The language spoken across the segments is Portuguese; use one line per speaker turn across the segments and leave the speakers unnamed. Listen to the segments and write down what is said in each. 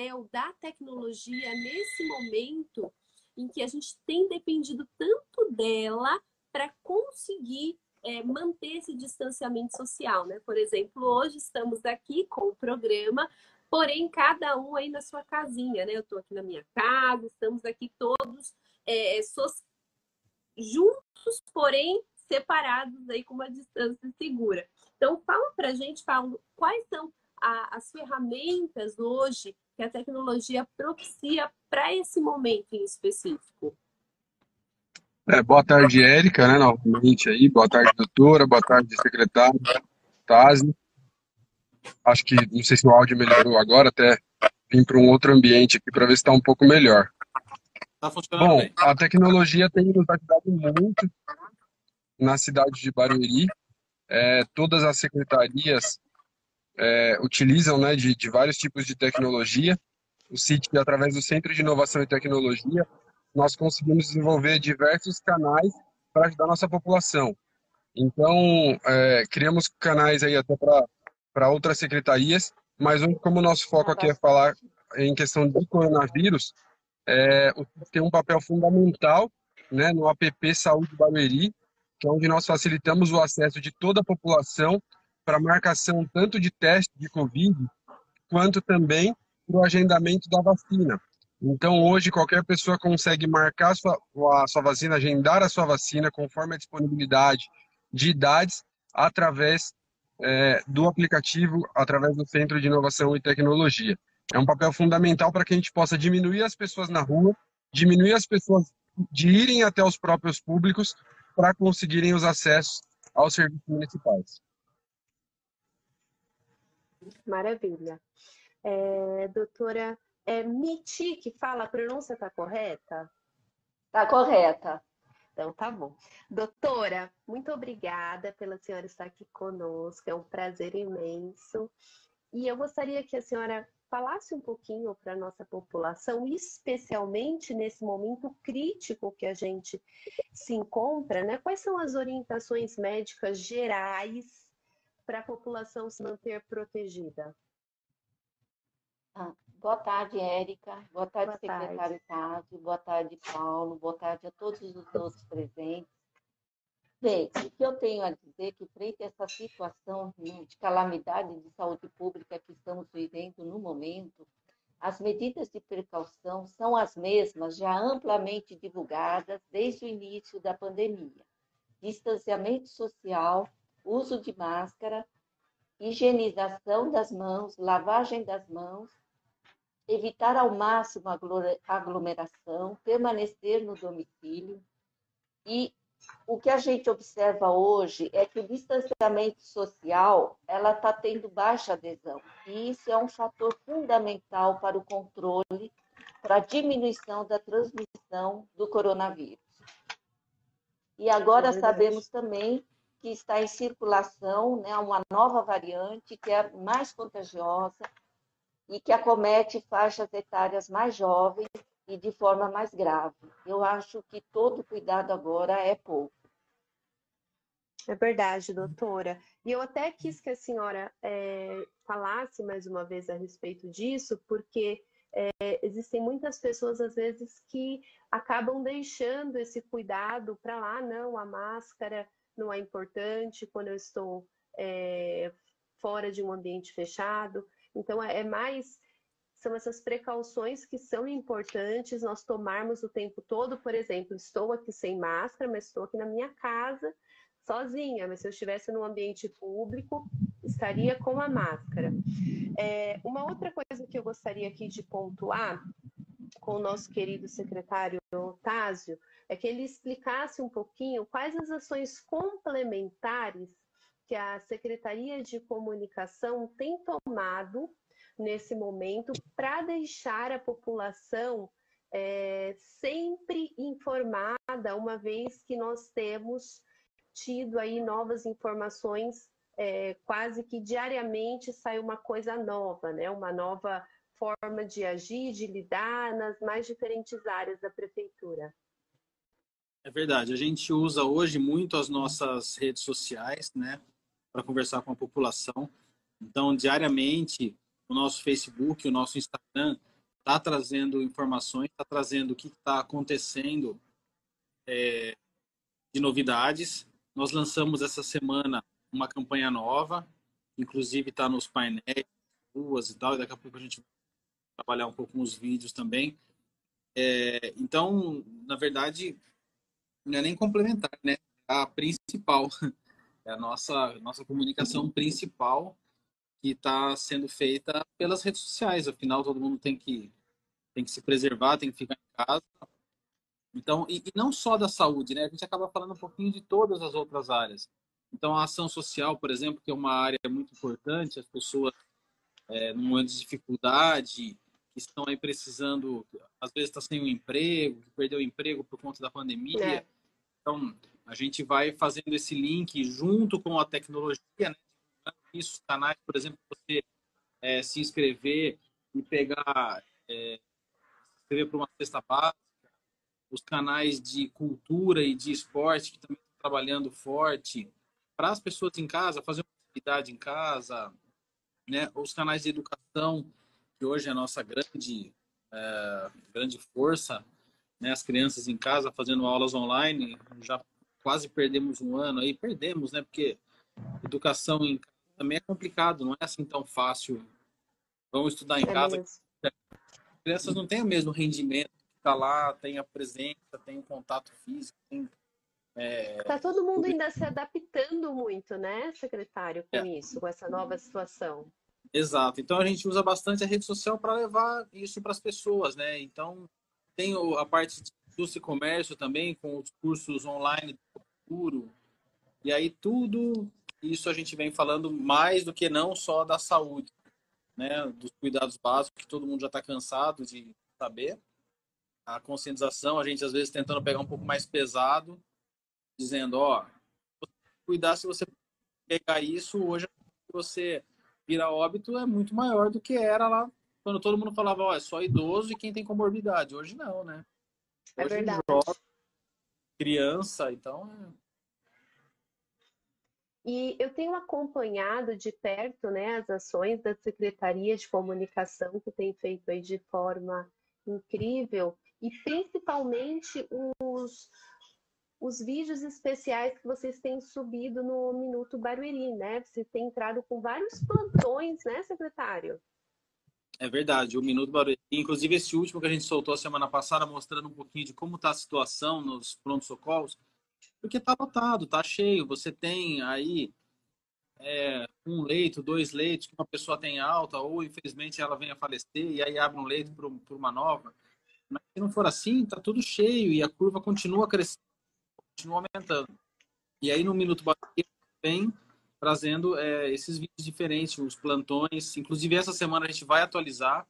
papel da tecnologia nesse momento em que a gente tem dependido tanto dela para conseguir é, manter esse distanciamento social, né? Por exemplo, hoje estamos aqui com o programa, porém cada um aí na sua casinha, né? Eu estou aqui na minha casa, estamos aqui todos é, so juntos, porém separados aí com uma distância segura. Então, fala para gente, Paulo, quais são a, as ferramentas hoje que a tecnologia propicia para esse momento em específico?
É, boa tarde, Érica, né, novamente aí. Boa tarde, doutora. Boa tarde, secretário. Tazi. Acho que, não sei se o áudio melhorou agora, até vim para um outro ambiente aqui para ver se está um pouco melhor. Tá funcionando Bom, bem. a tecnologia tem nos ajudado muito na cidade de Barueri. É, todas as secretarias é, utilizam né, de, de vários tipos de tecnologia. O CIT, através do Centro de Inovação e Tecnologia, nós conseguimos desenvolver diversos canais para ajudar a nossa população. Então, é, criamos canais aí até para outras secretarias, mas como o nosso foco aqui é falar em questão de coronavírus, é, tem um papel fundamental né, no app Saúde Barueri, que é onde nós facilitamos o acesso de toda a população para marcação tanto de teste de Covid, quanto também para o agendamento da vacina. Então, hoje, qualquer pessoa consegue marcar a sua, a sua vacina, agendar a sua vacina conforme a disponibilidade de idades, através é, do aplicativo, através do Centro de Inovação e Tecnologia. É um papel fundamental para que a gente possa diminuir as pessoas na rua, diminuir as pessoas de irem até os próprios públicos para conseguirem os acessos aos serviços municipais.
Maravilha. É, doutora é Miti que fala, a pronúncia está correta?
Está correta.
Então tá bom. Doutora, muito obrigada pela senhora estar aqui conosco, é um prazer imenso. E eu gostaria que a senhora falasse um pouquinho para a nossa população, especialmente nesse momento crítico que a gente se encontra, né? Quais são as orientações médicas gerais para a população se manter protegida?
Ah, Boa tarde, Érica. Boa tarde, Boa secretário Tásio. Boa tarde, Paulo. Boa tarde a todos os nossos presentes. Bem, o que eu tenho a dizer é que, frente a essa situação de calamidade de saúde pública que estamos vivendo no momento, as medidas de precaução são as mesmas já amplamente divulgadas desde o início da pandemia: distanciamento social, uso de máscara, higienização das mãos, lavagem das mãos evitar ao máximo a aglomeração, permanecer no domicílio. E o que a gente observa hoje é que o distanciamento social ela está tendo baixa adesão. E isso é um fator fundamental para o controle, para a diminuição da transmissão do coronavírus. E agora é sabemos também que está em circulação né, uma nova variante que é mais contagiosa, e que acomete faixas etárias mais jovens e de forma mais grave. Eu acho que todo cuidado agora é pouco.
É verdade, doutora. E eu até quis que a senhora é, falasse mais uma vez a respeito disso, porque é, existem muitas pessoas, às vezes, que acabam deixando esse cuidado para lá, não, a máscara não é importante quando eu estou é, fora de um ambiente fechado. Então, é, é mais são essas precauções que são importantes nós tomarmos o tempo todo. Por exemplo, estou aqui sem máscara, mas estou aqui na minha casa sozinha. Mas se eu estivesse num ambiente público, estaria com a máscara. É, uma outra coisa que eu gostaria aqui de pontuar com o nosso querido secretário Otásio é que ele explicasse um pouquinho quais as ações complementares que a Secretaria de Comunicação tem tomado nesse momento para deixar a população é, sempre informada, uma vez que nós temos tido aí novas informações, é, quase que diariamente sai uma coisa nova, né? Uma nova forma de agir, de lidar nas mais diferentes áreas da prefeitura.
É verdade. A gente usa hoje muito as nossas redes sociais, né? para conversar com a população. Então, diariamente, o nosso Facebook, o nosso Instagram, está trazendo informações, está trazendo o que está acontecendo é, de novidades. Nós lançamos essa semana uma campanha nova, inclusive está nos painéis, ruas e tal, e daqui a pouco a gente vai trabalhar um pouco com os vídeos também. É, então, na verdade, não é nem complementar, né? É a principal, é a nossa, nossa comunicação principal que está sendo feita pelas redes sociais. Afinal, todo mundo tem que, tem que se preservar, tem que ficar em casa. Então, e, e não só da saúde, né? A gente acaba falando um pouquinho de todas as outras áreas. Então, a ação social, por exemplo, que é uma área muito importante, as pessoas, é, num momento de dificuldade, que estão aí precisando, às vezes está sem um emprego, perdeu o emprego por conta da pandemia. É. Então, a gente vai fazendo esse link junto com a tecnologia, né? Isso, canais, por exemplo, você é, se inscrever e pegar, é, se inscrever para uma cesta básica, os canais de cultura e de esporte que também estão trabalhando forte, para as pessoas em casa, fazer uma atividade em casa, né? Os canais de educação, que hoje é a nossa grande, é, grande força, né? As crianças em casa fazendo aulas online, já quase perdemos um ano aí, perdemos, né? Porque educação em casa também é complicado, não é assim tão fácil. Vamos estudar em é casa. Mesmo. As crianças não têm o mesmo rendimento está lá, tem a presença, tem o contato físico, tem
é... Tá todo mundo ainda se adaptando muito, né, secretário, com é. isso, com essa nova situação.
Exato. Então a gente usa bastante a rede social para levar isso para as pessoas, né? Então tem a parte de indústria e comércio também, com os cursos online do futuro. E aí tudo isso a gente vem falando mais do que não só da saúde, né? Dos cuidados básicos que todo mundo já está cansado de saber. A conscientização, a gente às vezes tentando pegar um pouco mais pesado, dizendo, ó, cuidar se você pegar isso, hoje você vira óbito é muito maior do que era lá quando todo mundo falava, ó, é só idoso e quem tem comorbidade. Hoje não, né?
É hoje verdade. Jovem,
criança, então. É
e eu tenho acompanhado de perto né, as ações da Secretaria de Comunicação, que tem feito aí de forma incrível, e principalmente os, os vídeos especiais que vocês têm subido no Minuto Barueri, né? Você tem entrado com vários plantões, né, secretário?
É verdade, o Minuto Barueri. Inclusive, esse último que a gente soltou semana passada, mostrando um pouquinho de como está a situação nos prontos-socorros, porque está lotado, está cheio. Você tem aí é, um leito, dois leitos, que uma pessoa tem alta, ou infelizmente ela vem a falecer, e aí abre um leito para uma nova. Mas se não for assim, está tudo cheio e a curva continua crescendo continua aumentando. E aí no Minuto Bahia vem trazendo é, esses vídeos diferentes, os plantões. Inclusive essa semana a gente vai atualizar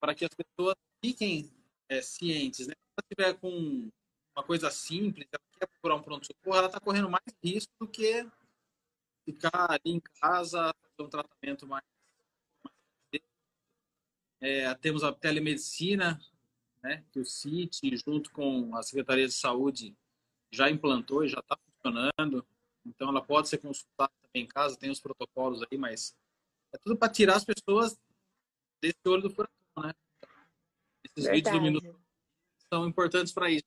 para que as pessoas fiquem é, cientes. Né? Se ela estiver com uma coisa simples, ela quer procurar um pronto-socorro, ela está correndo mais risco do que ficar ali em casa, fazer um tratamento mais. É, temos a telemedicina, né, que o CIT, junto com a Secretaria de Saúde, já implantou e já está funcionando. Então, ela pode ser consultada também em casa, tem os protocolos aí, mas é tudo para tirar as pessoas desse olho do furacão, né? Esses Verdade. vídeos do minuto são importantes para isso.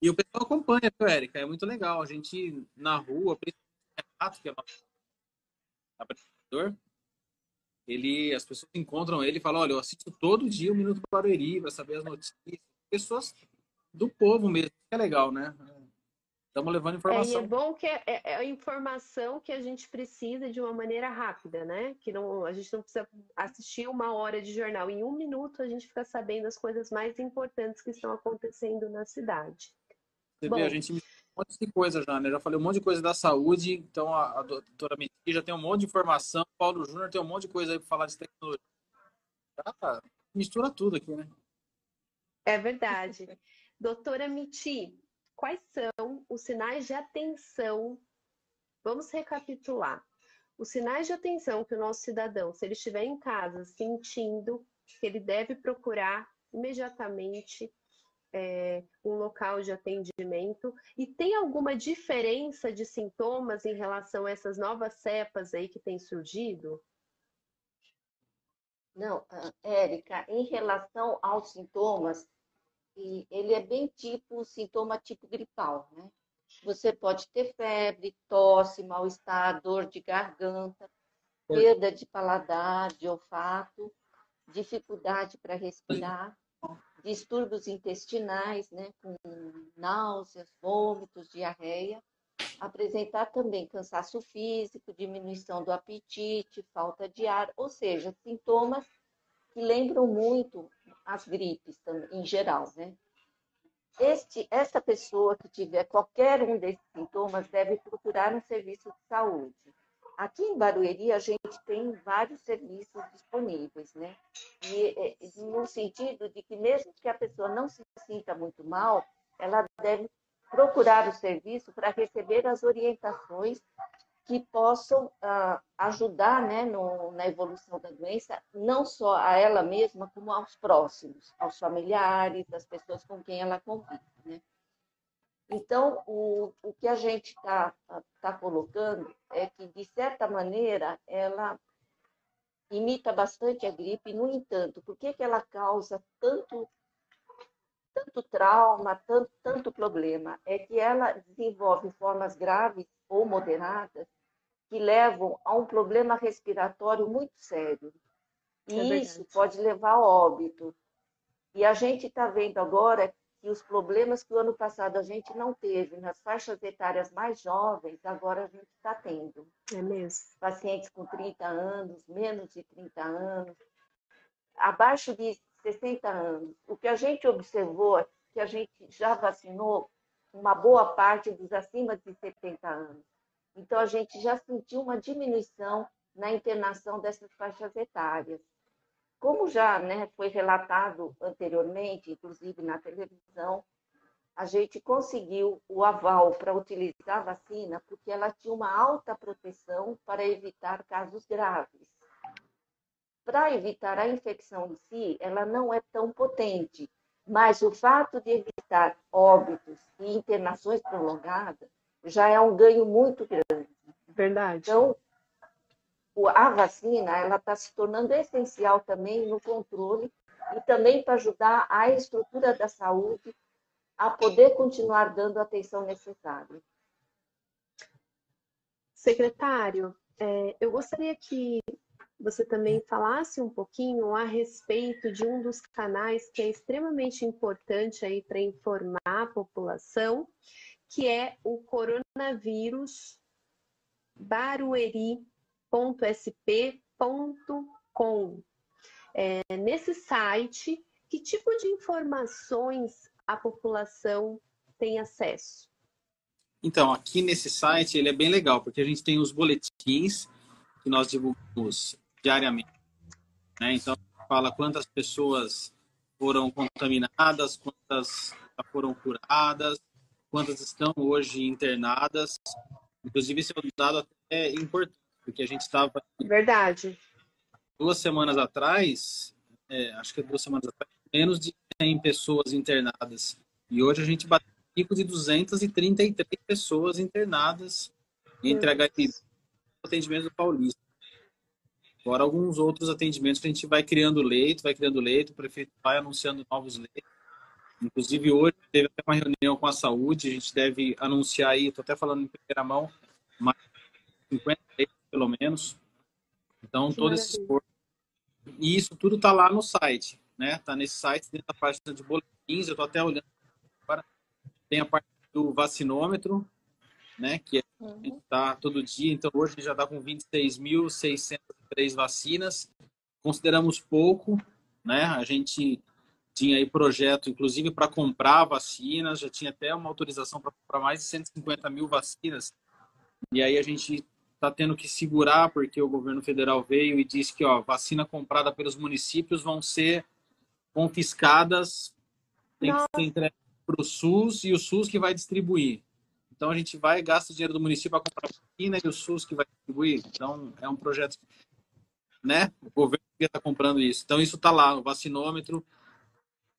E o pessoal acompanha, viu, Érica? É muito legal. A gente, na rua, principalmente o Renato, que é nosso apresentador, ele, as pessoas encontram ele e falam, olha, eu assisto todo dia o Minuto Barueri para saber as notícias. Pessoas do povo mesmo, que é legal, né? Estamos levando informação.
É, é bom que é, é, é, a informação que a gente precisa de uma maneira rápida, né? Que não, a gente não precisa assistir uma hora de jornal. Em um minuto a gente fica sabendo as coisas mais importantes que estão acontecendo na cidade.
Você bom, vê, a gente um monte de coisa já, né? Já falei um monte de coisa da saúde, então a, a doutora Meti já tem um monte de informação, o Paulo Júnior tem um monte de coisa aí para falar de tecnologia. Ah, mistura tudo aqui, né?
É verdade. doutora Miti, Quais são os sinais de atenção? Vamos recapitular. Os sinais de atenção que o nosso cidadão, se ele estiver em casa sentindo que ele deve procurar imediatamente é, um local de atendimento e tem alguma diferença de sintomas em relação a essas novas cepas aí que têm surgido?
Não, ah, Érica, em relação aos sintomas, ele é bem tipo sintoma tipo gripal, né? Você pode ter febre, tosse, mal-estar, dor de garganta, perda de paladar, de olfato, dificuldade para respirar, distúrbios intestinais, né, com náuseas, vômitos, diarreia, apresentar também cansaço físico, diminuição do apetite, falta de ar, ou seja, sintomas que lembram muito as gripes em geral, né? Este, essa pessoa que tiver qualquer um desses sintomas deve procurar um serviço de saúde. Aqui em Barueri, a gente tem vários serviços disponíveis, né? E, no sentido de que, mesmo que a pessoa não se sinta muito mal, ela deve procurar o serviço para receber as orientações que possam uh, ajudar né, no, na evolução da doença, não só a ela mesma, como aos próximos, aos familiares, às pessoas com quem ela convive. Né? Então, o, o que a gente está tá colocando é que, de certa maneira, ela imita bastante a gripe, no entanto, por que, que ela causa tanto tanto trauma, tanto, tanto problema, é que ela desenvolve formas graves ou moderadas que levam a um problema respiratório muito sério. E é isso pode levar ao óbito. E a gente está vendo agora que os problemas que o ano passado a gente não teve nas faixas etárias mais jovens, agora a gente está tendo.
É mesmo.
Pacientes com 30 anos, menos de 30 anos, abaixo de 60 anos. O que a gente observou é que a gente já vacinou uma boa parte dos acima de 70 anos. Então, a gente já sentiu uma diminuição na internação dessas faixas etárias. Como já né, foi relatado anteriormente, inclusive na televisão, a gente conseguiu o aval para utilizar a vacina porque ela tinha uma alta proteção para evitar casos graves para evitar a infecção em si, ela não é tão potente, mas o fato de evitar óbitos e internações prolongadas já é um ganho muito grande.
Verdade.
Então, a vacina ela está se tornando essencial também no controle e também para ajudar a estrutura da saúde a poder continuar dando a atenção necessária.
Secretário, é, eu gostaria que você também falasse um pouquinho a respeito de um dos canais que é extremamente importante aí para informar a população, que é o coronavírus barueri.sp.com. É, nesse site, que tipo de informações a população tem acesso?
Então, aqui nesse site ele é bem legal, porque a gente tem os boletins que nós divulgamos diariamente. Né? Então, fala quantas pessoas foram contaminadas, quantas foram curadas, quantas estão hoje internadas. Inclusive, esse é um dado até importante, porque a gente estava.
Verdade.
Duas semanas atrás, é, acho que é duas semanas atrás, menos de 100 pessoas internadas. E hoje a gente bateu um pico de 233 pessoas internadas entre HIV e atendimento do Paulista. Fora alguns outros atendimentos que a gente vai criando leito, vai criando leito, o prefeito vai anunciando novos leitos. Inclusive, hoje teve até uma reunião com a saúde, a gente deve anunciar aí, estou até falando em primeira mão, mais 50 leitos, pelo menos. Então, que todo maravilha. esse esforço. E isso tudo está lá no site, né? Está nesse site, dentro da página de boletins, eu estou até olhando agora. Tem a parte do vacinômetro, né? Que é uhum. tá todo dia. Então hoje já está com 26.603 vacinas. Consideramos pouco, né? A gente tinha aí projeto, inclusive, para comprar vacinas, já tinha até uma autorização para comprar mais de 150 mil vacinas. E aí a gente está tendo que segurar, porque o governo federal veio e disse que ó, vacina comprada pelos municípios vão ser confiscadas, tem Nossa. que ser entregue para o SUS e o SUS que vai distribuir. Então a gente vai, gasta o dinheiro do município para comprar vacina e o SUS que vai distribuir. Então é um projeto, né? O governo está comprando isso. Então isso está lá, o vacinômetro.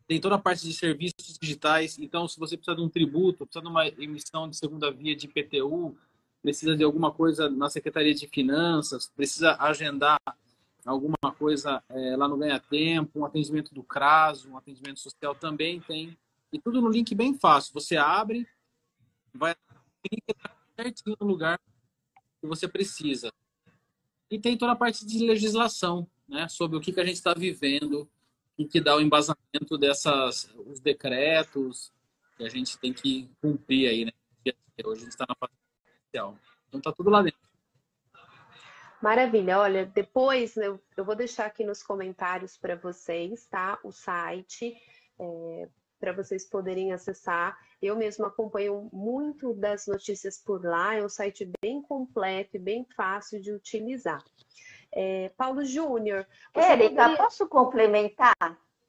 Tem toda a parte de serviços digitais. Então, se você precisa de um tributo, precisa de uma emissão de segunda via de IPTU, precisa de alguma coisa na Secretaria de Finanças, precisa agendar alguma coisa é, lá no Ganha Tempo, um atendimento do CRAS, um atendimento social também tem. E tudo no link bem fácil. Você abre, vai certinho no lugar que você precisa. E tem toda a parte de legislação, né, sobre o que, que a gente está vivendo, e que dá o embasamento dessas os decretos que a gente tem que cumprir aí, né? Hoje a gente está na fase inicial. Então tá tudo lá dentro.
Maravilha. Olha, depois eu, eu vou deixar aqui nos comentários para vocês, tá? O site. É, para vocês poderem acessar. Eu mesmo acompanho muito das notícias por lá, é um site bem completo e bem fácil de utilizar. É, Paulo Júnior.
Érica, poderia... posso complementar?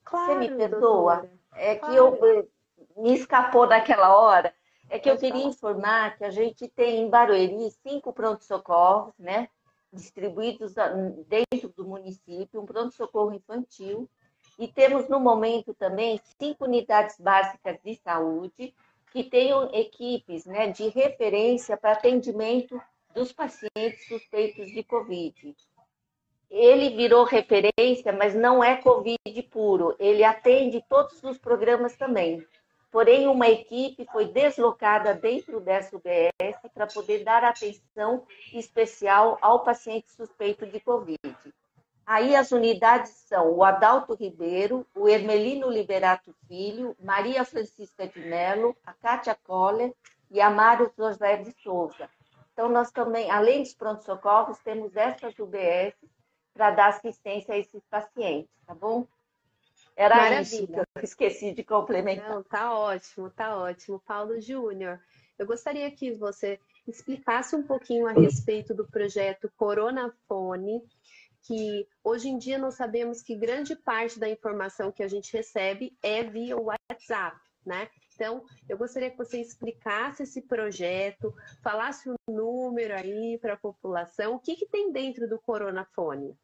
Claro, Você me perdoa? Doutora. É que claro. eu me escapou daquela hora. É que eu queria informar que a gente tem em Barueri cinco pronto-socorros, né? Distribuídos dentro do município, um pronto-socorro infantil. E temos no momento também cinco unidades básicas de saúde que tenham equipes né, de referência para atendimento dos pacientes suspeitos de Covid ele virou referência, mas não é Covid puro. Ele atende todos os programas também. Porém, uma equipe foi deslocada dentro dessa UBS para poder dar atenção especial ao paciente suspeito de Covid. Aí as unidades são o Adalto Ribeiro, o Hermelino Liberato Filho, Maria Francisca de Mello, a Kátia Coller e a Mário José de Souza. Então, nós também, além dos pronto-socorros, temos essas UBS para dar assistência a esses pacientes, tá bom? Era Maravilha. isso que eu esqueci de complementar.
Não, tá ótimo, tá ótimo. Paulo Júnior, eu gostaria que você explicasse um pouquinho a respeito do projeto Coronafone, que hoje em dia nós sabemos que grande parte da informação que a gente recebe é via WhatsApp, né? Então, eu gostaria que você explicasse esse projeto, falasse o número aí para a população, o que, que tem dentro do Coronafone?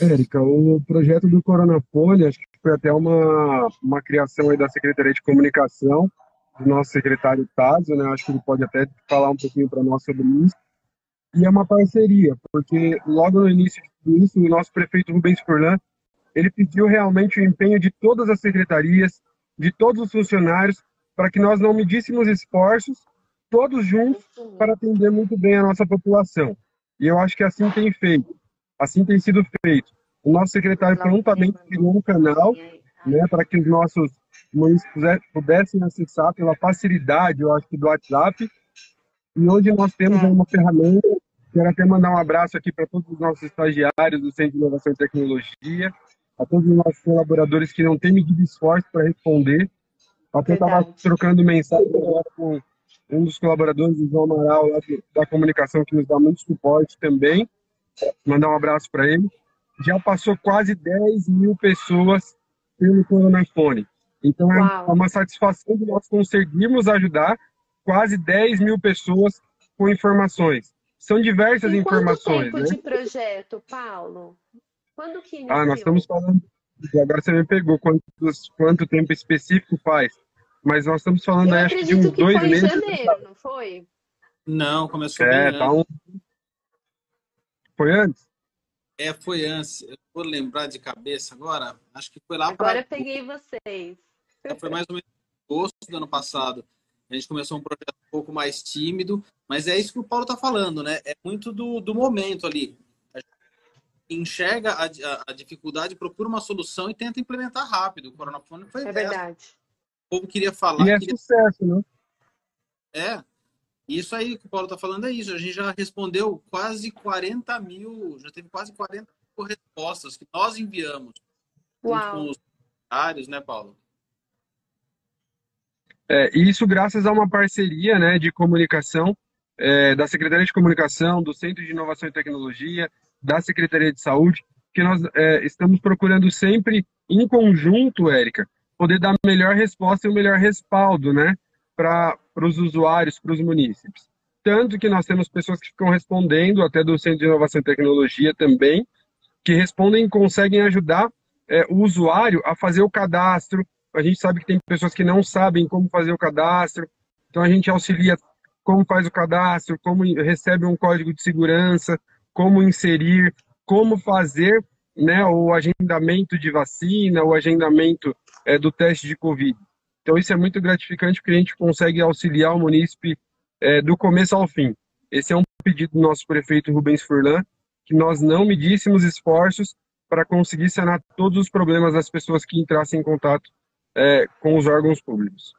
Érica, o projeto do Coronapolha, acho que foi até uma, uma criação aí da Secretaria de Comunicação, do nosso secretário Tazio, né? Acho que ele pode até falar um pouquinho para nós sobre isso. E é uma parceria, porque logo no início de tudo isso, o nosso prefeito Rubens Furlan, ele pediu realmente o empenho de todas as secretarias, de todos os funcionários, para que nós não medíssemos esforços, todos juntos, para atender muito bem a nossa população. E eu acho que assim tem feito. Assim tem sido feito. O nosso secretário prontamente criou um canal né, para que os nossos municípios pudessem acessar pela facilidade, eu acho que do WhatsApp. E hoje nós temos uma ferramenta, quero até mandar um abraço aqui para todos os nossos estagiários do Centro de Inovação e Tecnologia, a todos os nossos colaboradores que não têm medido esforço para responder. Até estava trocando mensagem com um dos colaboradores, o João Amaral, da comunicação, que nos dá muito suporte também mandar um abraço para ele. Já passou quase 10 mil pessoas pelo Coronafone. Então é Uau. é uma satisfação de nós conseguirmos ajudar quase 10 mil pessoas com informações. São diversas
e
informações.
Quanto tempo né? de projeto, Paulo? Quando que iniciou?
Ah, nós estamos falando. Agora você me pegou quanto, quanto tempo específico faz. Mas nós estamos falando,
Eu
acho que de uns dois
foi
meses.
Em janeiro, não foi?
Não, começou
é,
bem
tá um, foi antes?
É, foi antes. Eu vou lembrar de cabeça agora. Acho que foi lá
para. Agora peguei vocês.
É, foi mais ou menos em agosto do ano passado. A gente começou um projeto um pouco mais tímido, mas é isso que o Paulo está falando, né? É muito do, do momento ali. A gente enxerga a, a, a, dificuldade, procura uma solução e tenta implementar rápido. O coronafone foi.
É verdade.
O povo queria falar.
E é
queria...
sucesso, né?
É, isso aí que o Paulo está falando é isso. A gente já respondeu quase 40 mil, já teve quase 40 mil respostas que nós enviamos
Uau.
com os usuários, né, Paulo?
É, isso graças a uma parceria né, de comunicação é, da Secretaria de Comunicação, do Centro de Inovação e Tecnologia, da Secretaria de Saúde, que nós é, estamos procurando sempre, em conjunto, Érica, poder dar a melhor resposta e o melhor respaldo, né? para os usuários, para os munícipes. Tanto que nós temos pessoas que ficam respondendo, até do Centro de Inovação e Tecnologia também, que respondem e conseguem ajudar é, o usuário a fazer o cadastro. A gente sabe que tem pessoas que não sabem como fazer o cadastro, então a gente auxilia como faz o cadastro, como recebe um código de segurança, como inserir, como fazer né, o agendamento de vacina, o agendamento é, do teste de Covid. Então, isso é muito gratificante porque a gente consegue auxiliar o munícipe é, do começo ao fim. Esse é um pedido do nosso prefeito Rubens Furlan, que nós não medíssemos esforços para conseguir sanar todos os problemas das pessoas que entrassem em contato é, com os órgãos públicos.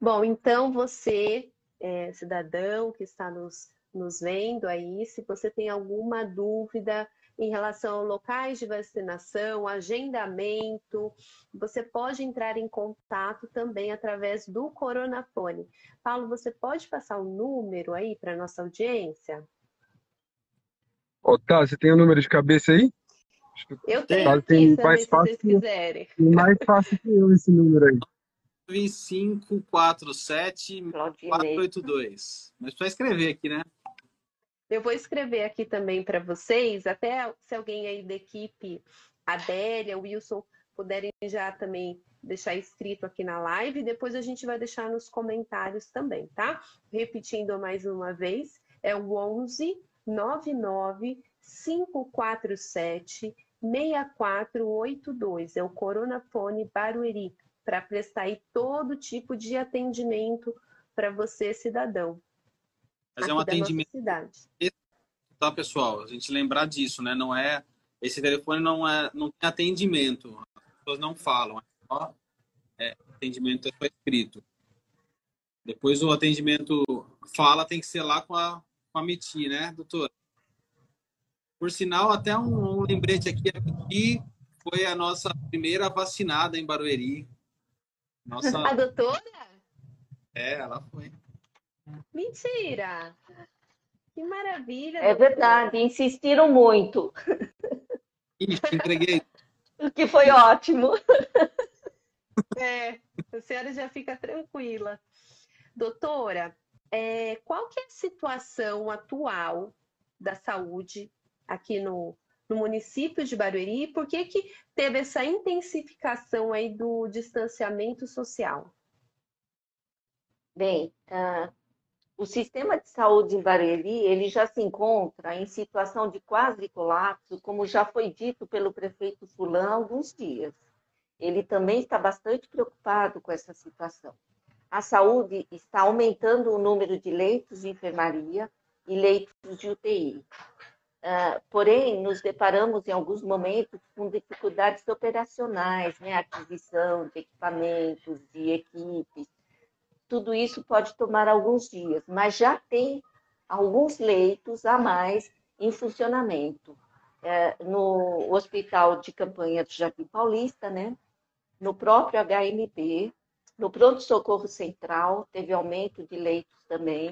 Bom, então você, é, cidadão que está nos, nos vendo aí, se você tem alguma dúvida em relação a locais de vacinação, agendamento, você pode entrar em contato também através do Coronafone. Paulo, você pode passar o número aí para nossa audiência?
Ô, tá, você tem o número de cabeça aí?
Eu tenho aqui, tem mais fácil, se vocês quiserem.
Mais fácil que eu esse número aí.
9547 482. Mas precisa escrever aqui, né?
Eu vou escrever aqui também para vocês, até se alguém aí da equipe, Adélia, Wilson, puderem já também deixar escrito aqui na live, depois a gente vai deixar nos comentários também, tá? Repetindo mais uma vez, é o 11 99 547 6482, é o Coronafone Barueri, para prestar aí todo tipo de atendimento para você, cidadão.
Mas é um atendimento. Tá, pessoal? A gente lembrar disso, né? Não é. Esse telefone não é, não tem atendimento. As pessoas não falam. É só é, atendimento é só escrito. Depois o atendimento fala tem que ser lá com a, com a MITI, né, doutora? Por sinal, até um, um lembrete aqui, a MITI foi a nossa primeira vacinada em Barueri.
Nossa... A doutora?
É, ela foi.
Mentira! Que maravilha!
É verdade, insistiram muito.
Ixi, entreguei.
O que foi ótimo.
É, a senhora já fica tranquila. Doutora, é, qual que é a situação atual da saúde aqui no, no município de Barueri? Por que, que teve essa intensificação aí do distanciamento social?
Bem, uh, o sistema de saúde em Barueri ele já se encontra em situação de quase colapso, como já foi dito pelo prefeito Fulano há alguns dias. Ele também está bastante preocupado com essa situação. A saúde está aumentando o número de leitos de enfermaria e leitos de UTI. Uh, ah, porém, nos deparamos em alguns momentos com dificuldades operacionais, né? aquisição de equipamentos, de equipes, tudo isso pode tomar alguns dias, mas já tem alguns leitos a mais em funcionamento. É, no Hospital de Campanha do Jardim Paulista, né? no próprio HMB, no Pronto-Socorro Central, teve aumento de leitos também.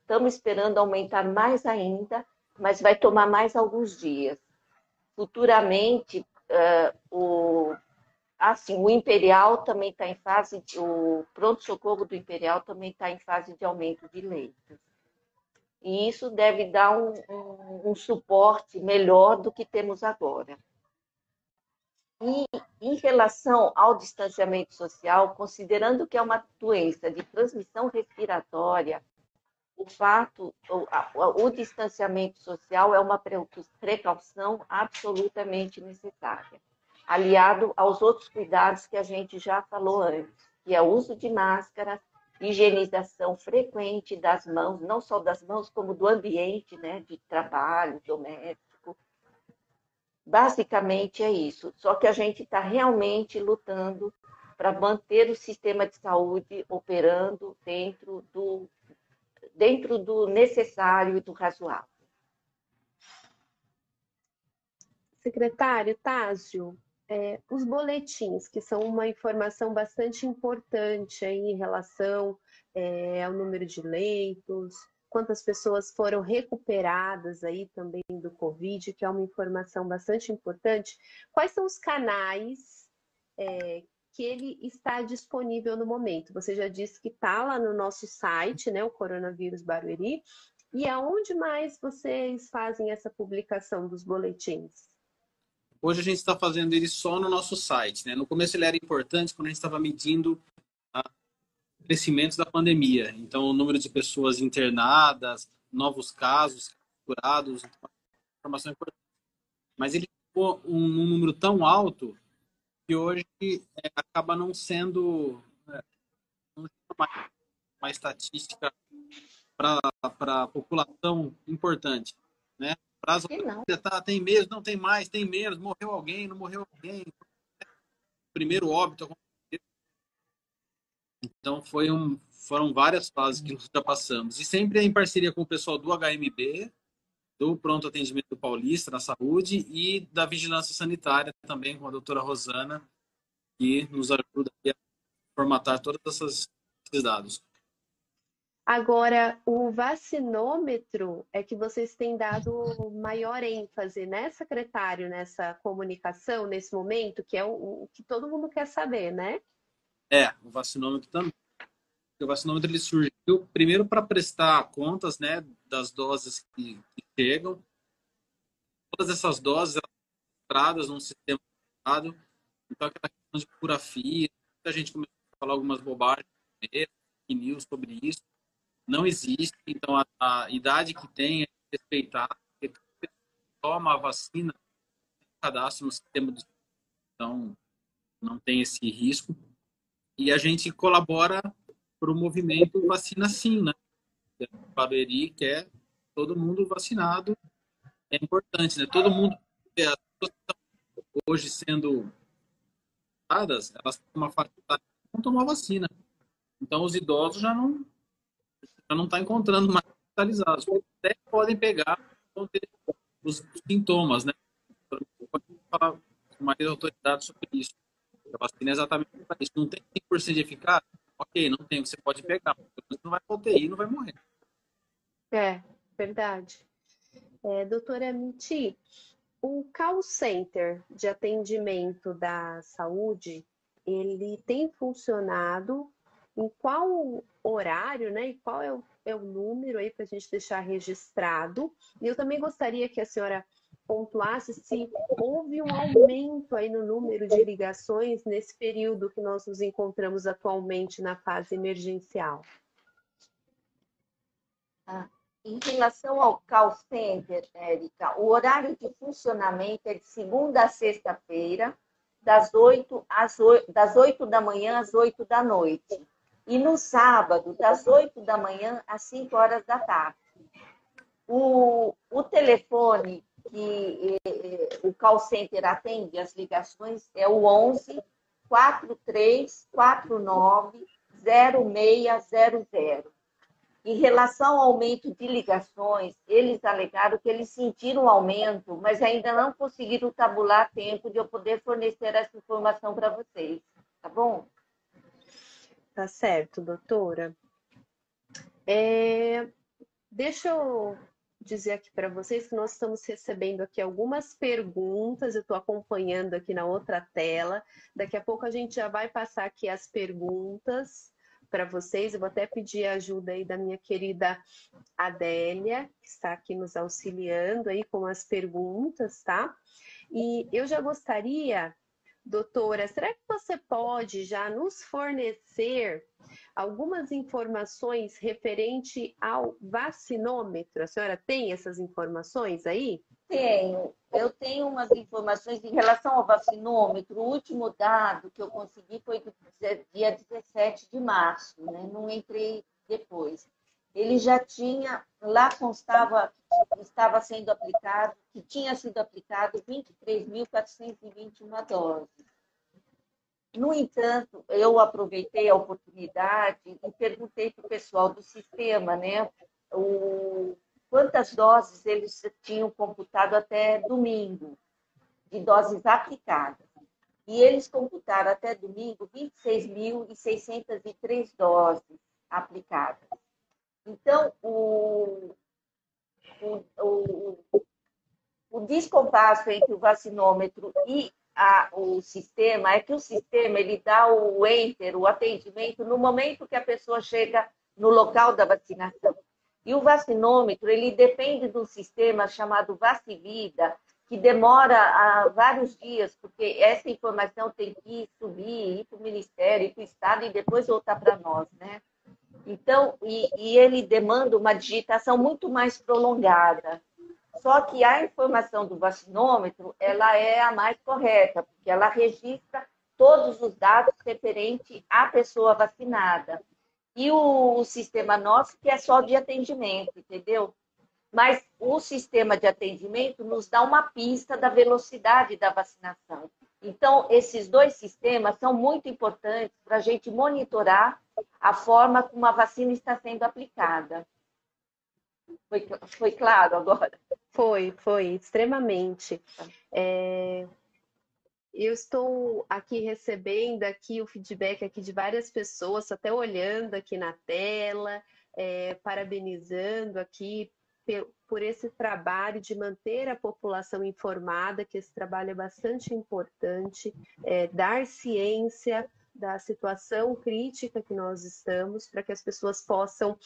Estamos esperando aumentar mais ainda, mas vai tomar mais alguns dias. Futuramente, uh, o Assim, o Imperial também está em fase, o pronto-socorro do Imperial também está em fase de aumento de leitos. E isso deve dar um, um, um suporte melhor do que temos agora. E em relação ao distanciamento social, considerando que é uma doença de transmissão respiratória, o fato, o, o, distanciamento social é uma precaução absolutamente necessária aliado aos outros cuidados que a gente já falou antes, que é o uso de máscara, higienização frequente das mãos, não só das mãos, como do ambiente, né, de trabalho, doméstico. Basicamente é isso. Só que a gente está realmente lutando para manter o sistema de saúde operando dentro do, dentro do necessário e do razoável.
Secretário Tásio, é, os boletins, que são uma informação bastante importante em relação é, ao número de leitos, quantas pessoas foram recuperadas aí também do Covid, que é uma informação bastante importante. Quais são os canais é, que ele está disponível no momento? Você já disse que está lá no nosso site, né, o Coronavírus Barueri. E aonde mais vocês fazem essa publicação dos boletins?
Hoje a gente está fazendo ele só no nosso site. Né? No começo ele era importante quando a gente estava medindo o crescimento da pandemia. Então, o número de pessoas internadas, novos casos curados, informação importante. mas ele ficou um, um número tão alto que hoje é, acaba não sendo é, uma, uma estatística para a população importante, né? Para as tá, tem menos, não tem mais, tem menos, morreu alguém, não morreu alguém, primeiro óbito então foi um, foram várias fases que nós já passamos e sempre em parceria com o pessoal do HMB, do pronto atendimento paulista na saúde e da vigilância sanitária também com a doutora Rosana que nos ajuda a formatar todos esses dados.
Agora, o vacinômetro é que vocês têm dado maior ênfase, né, secretário, nessa comunicação, nesse momento, que é o, o que todo mundo quer saber, né?
É, o vacinômetro também. O vacinômetro ele surgiu primeiro para prestar contas, né, das doses que, que chegam. Todas essas doses registradas num sistema então aquela questão de pura fia, a gente começou a falar algumas bobagens, news sobre isso não existe. Então, a, a idade que tem é respeitar. Porque toma a vacina, cadastro no sistema do então não tem esse risco. E a gente colabora para o movimento Vacina Sim, né? Barueri quer todo mundo vacinado. É importante, né? Todo mundo, pessoas hoje sendo elas têm uma facilidade de não tomar vacina. Então, os idosos já não, já não está encontrando mais hospitalizados. Até podem pegar os sintomas, né? Pode falar com mais autoridade sobre isso. A vacina é exatamente isso. Não tem 100% de eficácia? Ok, não tem, você pode pegar. Não vai para UTI não vai morrer.
É, verdade. É, doutora Minti, o call center de atendimento da saúde, ele tem funcionado em qual horário, né? E qual é o, é o número aí para a gente deixar registrado. E eu também gostaria que a senhora pontuasse se houve um aumento aí no número de ligações nesse período que nós nos encontramos atualmente na fase emergencial.
Ah, em relação ao call center, Érica, o horário de funcionamento é de segunda a sexta-feira, das 8, às 8, das 8 da manhã às 8 da noite e no sábado, das 8 da manhã às 5 horas da tarde. O, o telefone que eh, o call center atende as ligações é o 11 4349 0600. Em relação ao aumento de ligações, eles alegaram que eles sentiram aumento, mas ainda não conseguiram tabular tempo de eu poder fornecer essa informação para vocês. Tá bom?
Tá certo, doutora. É, deixa eu dizer aqui para vocês que nós estamos recebendo aqui algumas perguntas, eu estou acompanhando aqui na outra tela. Daqui a pouco a gente já vai passar aqui as perguntas para vocês. Eu vou até pedir a ajuda aí da minha querida Adélia, que está aqui nos auxiliando aí com as perguntas, tá? E eu já gostaria Doutora, será que você pode já nos fornecer algumas informações referente ao vacinômetro? A senhora tem essas informações aí?
Tenho. Eu tenho umas informações em relação ao vacinômetro. O último dado que eu consegui foi do dia 17 de março, né? não entrei depois. Ele já tinha, lá constava estava sendo aplicado, que tinha sido aplicado 23.421 doses. No entanto, eu aproveitei a oportunidade e perguntei para o pessoal do sistema, né, o, quantas doses eles tinham computado até domingo, de doses aplicadas. E eles computaram até domingo 26.603 doses aplicadas. Então, o, o, o, o descompasso entre o vacinômetro e a, o sistema é que o sistema ele dá o enter, o atendimento, no momento que a pessoa chega no local da vacinação. E o vacinômetro, ele depende de um sistema chamado Vacivida, que demora ah, vários dias, porque essa informação tem que subir, ir para o Ministério, ir para o Estado e depois voltar para nós, né? Então, e, e ele demanda uma digitação muito mais prolongada. Só que a informação do vacinômetro, ela é a mais correta, porque ela registra todos os dados referentes à pessoa vacinada. E o, o sistema nosso, que é só de atendimento, entendeu? Mas o sistema de atendimento nos dá uma pista da velocidade da vacinação. Então, esses dois sistemas são muito importantes para a gente monitorar a forma como a vacina está sendo aplicada. Foi, foi claro agora?
Foi, foi, extremamente. É, eu estou aqui recebendo aqui o feedback aqui de várias pessoas, até olhando aqui na tela, é, parabenizando aqui por esse trabalho de manter a população informada, que esse trabalho é bastante importante, é, dar ciência da situação crítica que nós estamos, para que as pessoas possam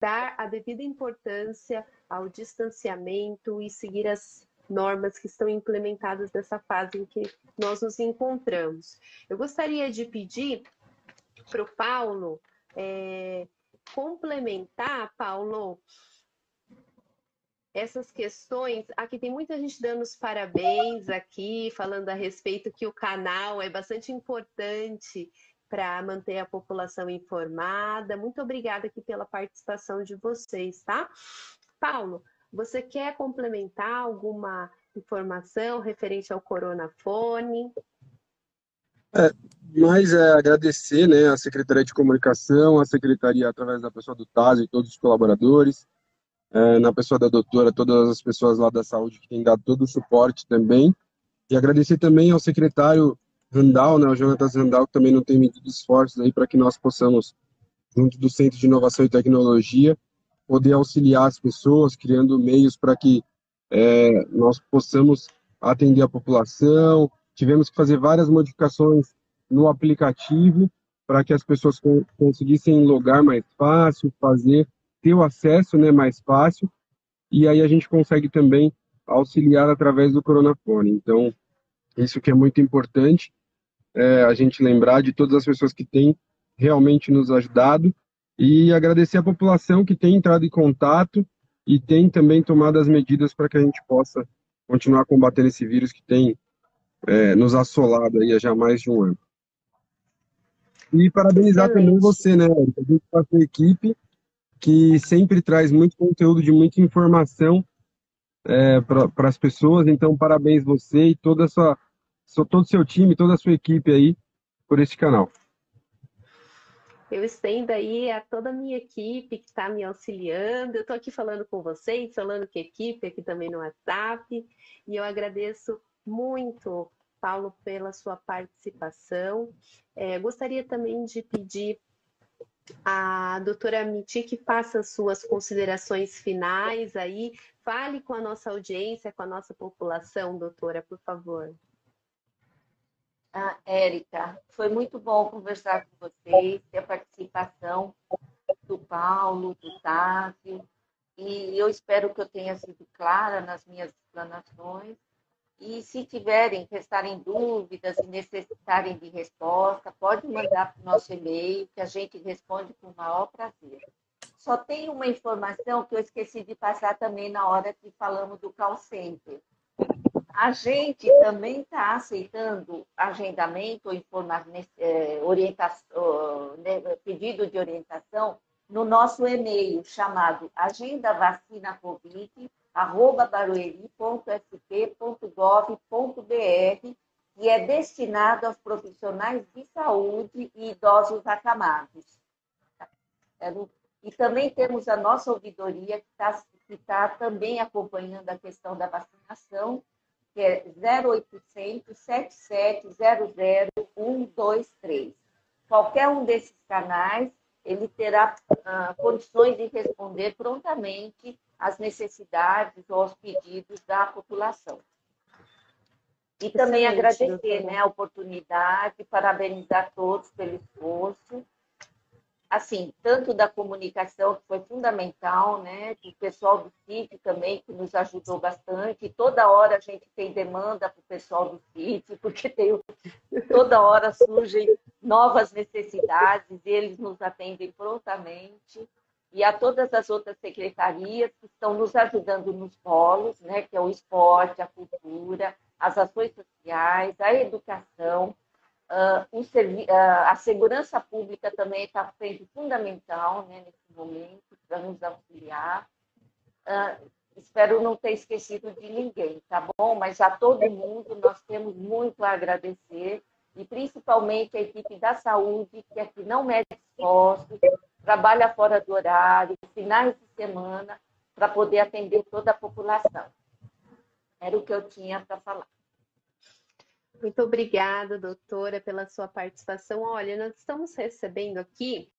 dar a devida importância ao distanciamento e seguir as normas que estão implementadas nessa fase em que nós nos encontramos. Eu gostaria de pedir para o Paulo é, complementar, Paulo, essas questões. Aqui tem muita gente dando os parabéns aqui, falando a respeito que o canal é bastante importante para manter a população informada. Muito obrigada aqui pela participação de vocês, tá? Paulo, você quer complementar alguma informação referente ao coronafone?
É, mais é agradecer né, a Secretaria de Comunicação, a Secretaria, através da pessoa do TAS e todos os colaboradores, é, na pessoa da doutora, todas as pessoas lá da saúde que têm dado todo o suporte também. E agradecer também ao secretário Randall, né, o Jonatas Randall, que também não tem medido esforços aí para que nós possamos, junto do Centro de Inovação e Tecnologia, poder auxiliar as pessoas, criando meios para que é, nós possamos atender a população. Tivemos que fazer várias modificações no aplicativo para que as pessoas conseguissem logar mais fácil, fazer ter o acesso né, mais fácil, e aí a gente consegue também auxiliar através do Coronafone. Então, isso que é muito importante, é a gente lembrar de todas as pessoas que têm realmente nos ajudado e agradecer a população que tem entrado em contato e tem também tomado as medidas para que a gente possa continuar combatendo esse vírus que tem é, nos assolado aí há já mais de um ano. E parabenizar Excelente. também você, né, a gente com a equipe, que sempre traz muito conteúdo de muita informação é, para as pessoas. Então, parabéns você e toda a sua, todo o seu time, toda a sua equipe aí por este canal.
Eu estendo aí a toda a minha equipe que está me auxiliando. Eu estou aqui falando com vocês, falando com a equipe aqui também no WhatsApp. E eu agradeço muito, Paulo, pela sua participação. É, gostaria também de pedir a doutora Miti que faça suas considerações finais aí. Fale com a nossa audiência, com a nossa população, doutora, por favor.
Ah, Érica, foi muito bom conversar com vocês, ter a participação do Paulo, do Távio, e eu espero que eu tenha sido clara nas minhas explanações e se tiverem, restarem dúvidas e necessitarem de resposta, pode mandar para o nosso e-mail, que a gente responde com o maior prazer. Só tem uma informação que eu esqueci de passar também na hora que falamos do call center. A gente também está aceitando agendamento ou é, orientação, né, pedido de orientação no nosso e-mail chamado Agenda Vacina Covid arroba barueri.sp.gov.br e é destinado aos profissionais de saúde e idosos acamados. E também temos a nossa ouvidoria, que está que tá também acompanhando a questão da vacinação, que é 0800 7700 123. Qualquer um desses canais, ele terá ah, condições de responder prontamente às necessidades ou aos pedidos da população. E também Excelente, agradecer né, a oportunidade, parabenizar todos pelo esforço. Assim, tanto da comunicação, que foi fundamental, né, do pessoal do CIT também, que nos ajudou bastante. Toda hora a gente tem demanda para o pessoal do CIT, porque tem, toda hora surgem novas necessidades e eles nos atendem prontamente e a todas as outras secretarias que estão nos ajudando nos polos, né, que é o esporte, a cultura, as ações sociais, a educação, uh, uh, a segurança pública também está sendo fundamental né, nesse momento para nos auxiliar. Uh, espero não ter esquecido de ninguém, tá bom? Mas a todo mundo nós temos muito a agradecer e principalmente a equipe da saúde, que aqui não mede esforços, trabalha fora do horário, finais de semana, para poder atender toda a população. Era o que eu tinha para falar.
Muito obrigada, doutora, pela sua participação. Olha, nós estamos recebendo aqui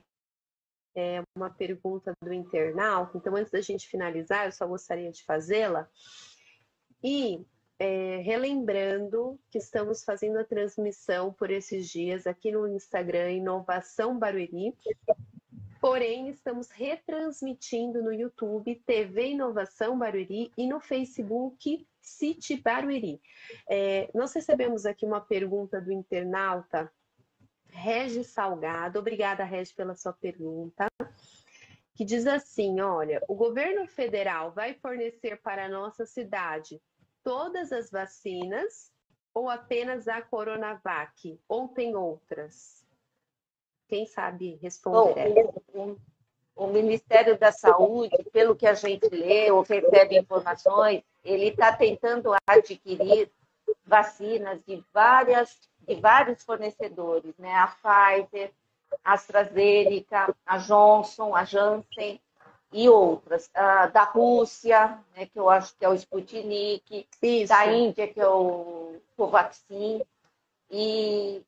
é, uma pergunta do internauta, então antes da gente finalizar, eu só gostaria de fazê-la. E é, relembrando que estamos fazendo a transmissão por esses dias aqui no Instagram Inovação Barueri, porém estamos retransmitindo no YouTube TV Inovação Barueri e no Facebook City Barueri. É, nós recebemos aqui uma pergunta do internauta Regis Salgado. Obrigada, Regis, pela sua pergunta. Que diz assim: olha, o governo federal vai fornecer para a nossa cidade todas as vacinas ou apenas a Coronavac? Ou tem outras? Quem sabe responder?
Bom, o, o Ministério da Saúde, pelo que a gente lê ou recebe informações, ele está tentando adquirir vacinas de várias de vários fornecedores, né? A Pfizer, a AstraZeneca, a Johnson, a Janssen, e outras, uh, da Rússia, né, que eu acho que é o Sputnik, Isso. da Índia, que é o Covaxin, e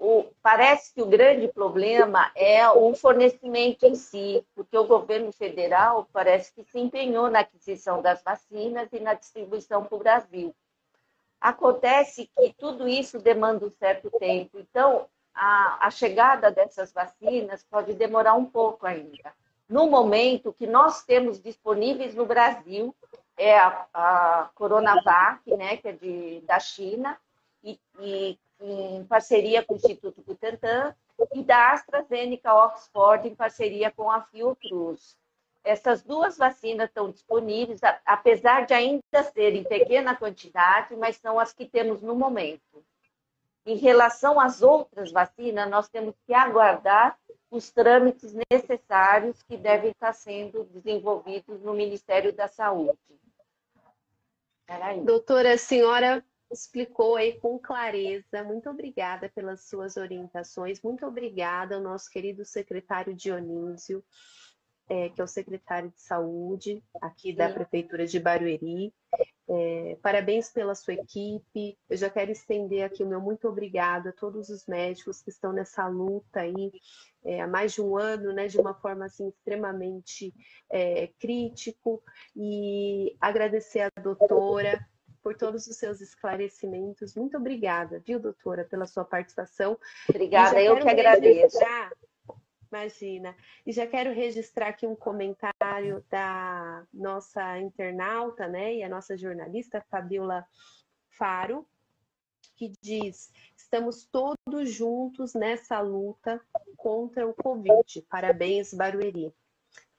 o, parece que o grande problema é o fornecimento em si, porque o governo federal parece que se empenhou na aquisição das vacinas e na distribuição para o Brasil. Acontece que tudo isso demanda um certo tempo, então a, a chegada dessas vacinas pode demorar um pouco ainda no momento que nós temos disponíveis no Brasil é a, a Coronavac, né, que é de, da China, e, e em parceria com o Instituto Butantan, e da AstraZeneca Oxford, em parceria com a Fiocruz. Essas duas vacinas estão disponíveis, apesar de ainda serem em pequena quantidade, mas são as que temos no momento. Em relação às outras vacinas, nós temos que aguardar os trâmites necessários que devem estar sendo desenvolvidos no Ministério da Saúde.
Doutora, a senhora explicou aí com clareza. Muito obrigada pelas suas orientações. Muito obrigada ao nosso querido secretário Dionísio, é, que é o secretário de saúde aqui da Prefeitura de Barueri. É, parabéns pela sua equipe. Eu já quero estender aqui o meu muito obrigado a todos os médicos que estão nessa luta aí é, há mais de um ano, né, de uma forma assim extremamente é, crítico e agradecer à doutora por todos os seus esclarecimentos. Muito obrigada, viu, doutora, pela sua participação.
Obrigada, eu que agradeço.
Imagina. E já quero registrar aqui um comentário da nossa internauta, né, e a nossa jornalista, Fabiola Faro, que diz: estamos todos juntos nessa luta contra o Covid. Parabéns, Barueri.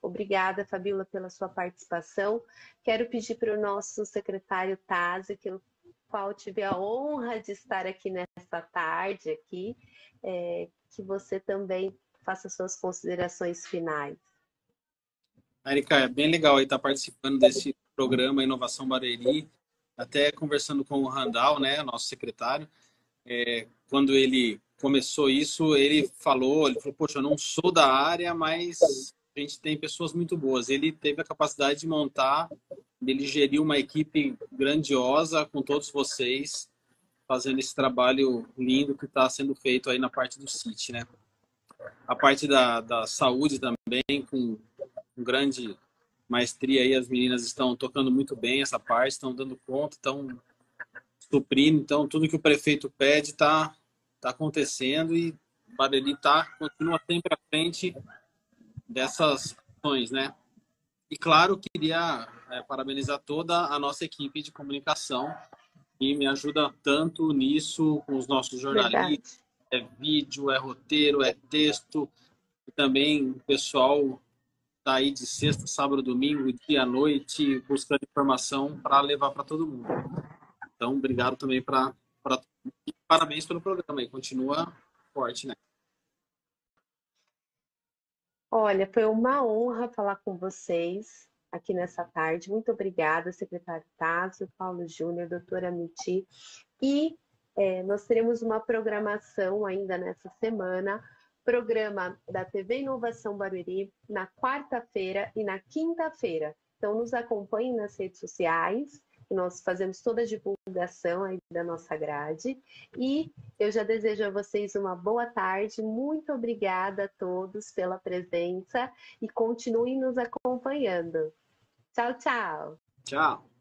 Obrigada, Fabiola, pela sua participação. Quero pedir para o nosso secretário Tazi, que eu qual tive a honra de estar aqui nessa tarde aqui, é, que você também faça suas considerações finais.
Erika, é bem legal aí estar participando desse programa Inovação Barueri, até conversando com o Randall, né, nosso secretário, é, quando ele começou isso, ele falou, ele falou, poxa, eu não sou da área, mas a gente tem pessoas muito boas. Ele teve a capacidade de montar, ele geriu uma equipe grandiosa com todos vocês, fazendo esse trabalho lindo que está sendo feito aí na parte do City, né? a parte da, da saúde também, com, com grande maestria aí, as meninas estão tocando muito bem essa parte, estão dando conta, estão suprindo, então tudo que o prefeito pede está tá acontecendo e o Barueri tá, continua sempre à frente dessas ações, né? E claro, queria é, parabenizar toda a nossa equipe de comunicação que me ajuda tanto nisso com os nossos jornalistas, Verdade é vídeo, é roteiro, é texto. E também o pessoal tá aí de sexta, sábado, domingo, dia, noite, buscando informação para levar para todo mundo. Então, obrigado também para parabéns pelo programa e continua forte, né?
Olha, foi uma honra falar com vocês aqui nessa tarde. Muito obrigada, secretário Tásio, Paulo Júnior, doutora Miti. E é, nós teremos uma programação ainda nessa semana, programa da TV Inovação Barueri, na quarta-feira e na quinta-feira. Então, nos acompanhem nas redes sociais nós fazemos toda a divulgação aí da nossa grade. E eu já desejo a vocês uma boa tarde. Muito obrigada a todos pela presença e continuem nos acompanhando. Tchau, tchau.
Tchau.